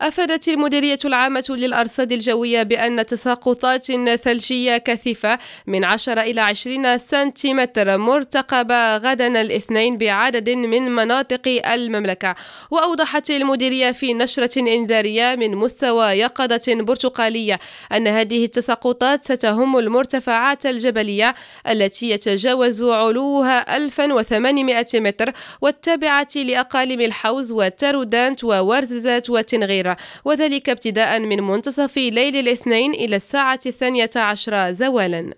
أفادت المديرية العامة للأرصاد الجوية بأن تساقطات ثلجية كثيفة من 10 إلى 20 سنتيمتر مرتقبة غدا الاثنين بعدد من مناطق المملكة. وأوضحت المديرية في نشرة إنذارية من مستوى يقظة برتقالية أن هذه التساقطات ستهم المرتفعات الجبلية التي يتجاوز علوها 1800 متر والتابعة لأقاليم الحوز وتارودانت وورززات وتنغير. وذلك ابتداء من منتصف ليل الاثنين إلى الساعة الثانية عشر زوالا.